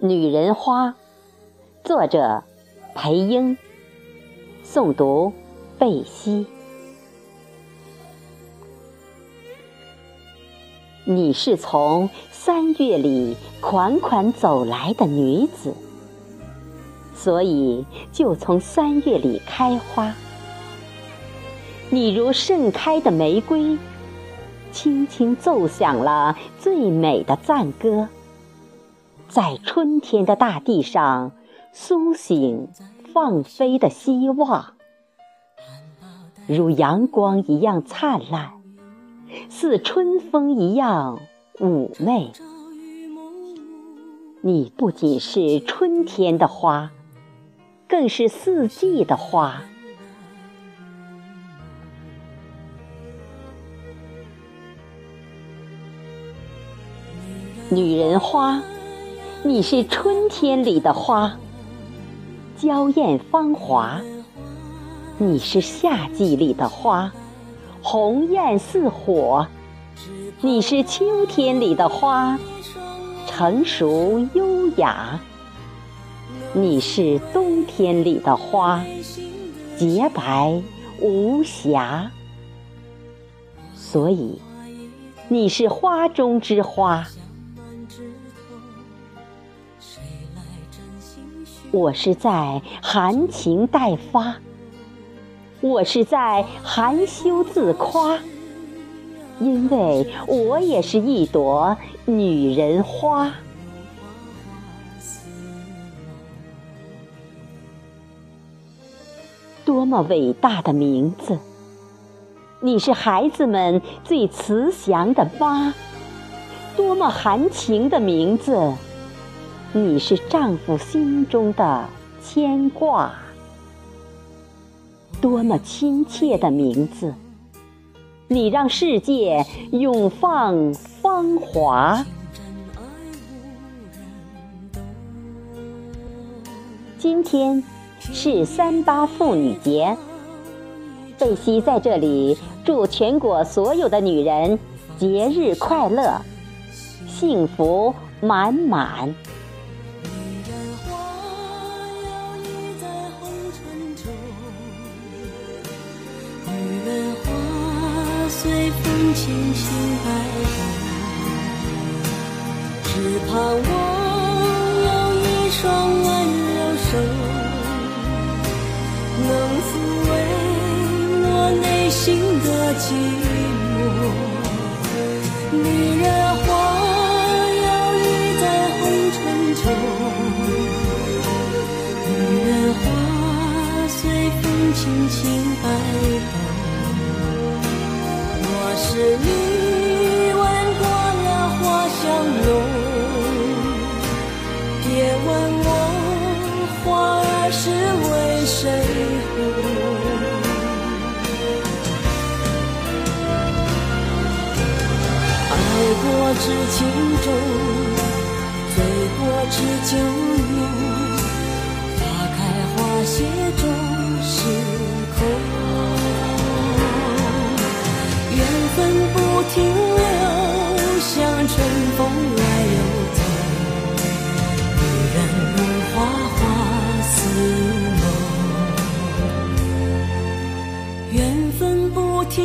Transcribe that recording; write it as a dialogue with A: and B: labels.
A: 女人花，作者裴英，诵读贝西。你是从三月里款款走来的女子，所以就从三月里开花。你如盛开的玫瑰，轻轻奏响了最美的赞歌，在春天的大地上苏醒放飞的希望，如阳光一样灿烂。似春风一样妩媚，你不仅是春天的花，更是四季的花。女人花，你是春天里的花，娇艳芳华；你是夏季里的花。红艳似火，你是秋天里的花，成熟优雅；你是冬天里的花，洁白无瑕。所以，你是花中之花，我是在含情待发。我是在含羞自夸，因为我也是一朵女人花。多么伟大的名字！你是孩子们最慈祥的妈。多么含情的名字！你是丈夫心中的牵挂。多么亲切的名字！你让世界永放芳华。今天是三八妇女节，贝西在这里祝全国所有的女人节日快乐，幸福满满。
B: 风轻轻摆动，只盼望有一双温柔手，能抚慰我内心的寂寞。女人是你闻过了花香浓，别问我花儿是为谁红。爱过知情重，醉过知酒浓，不停留像春风来又走女人如花花似梦。缘分不停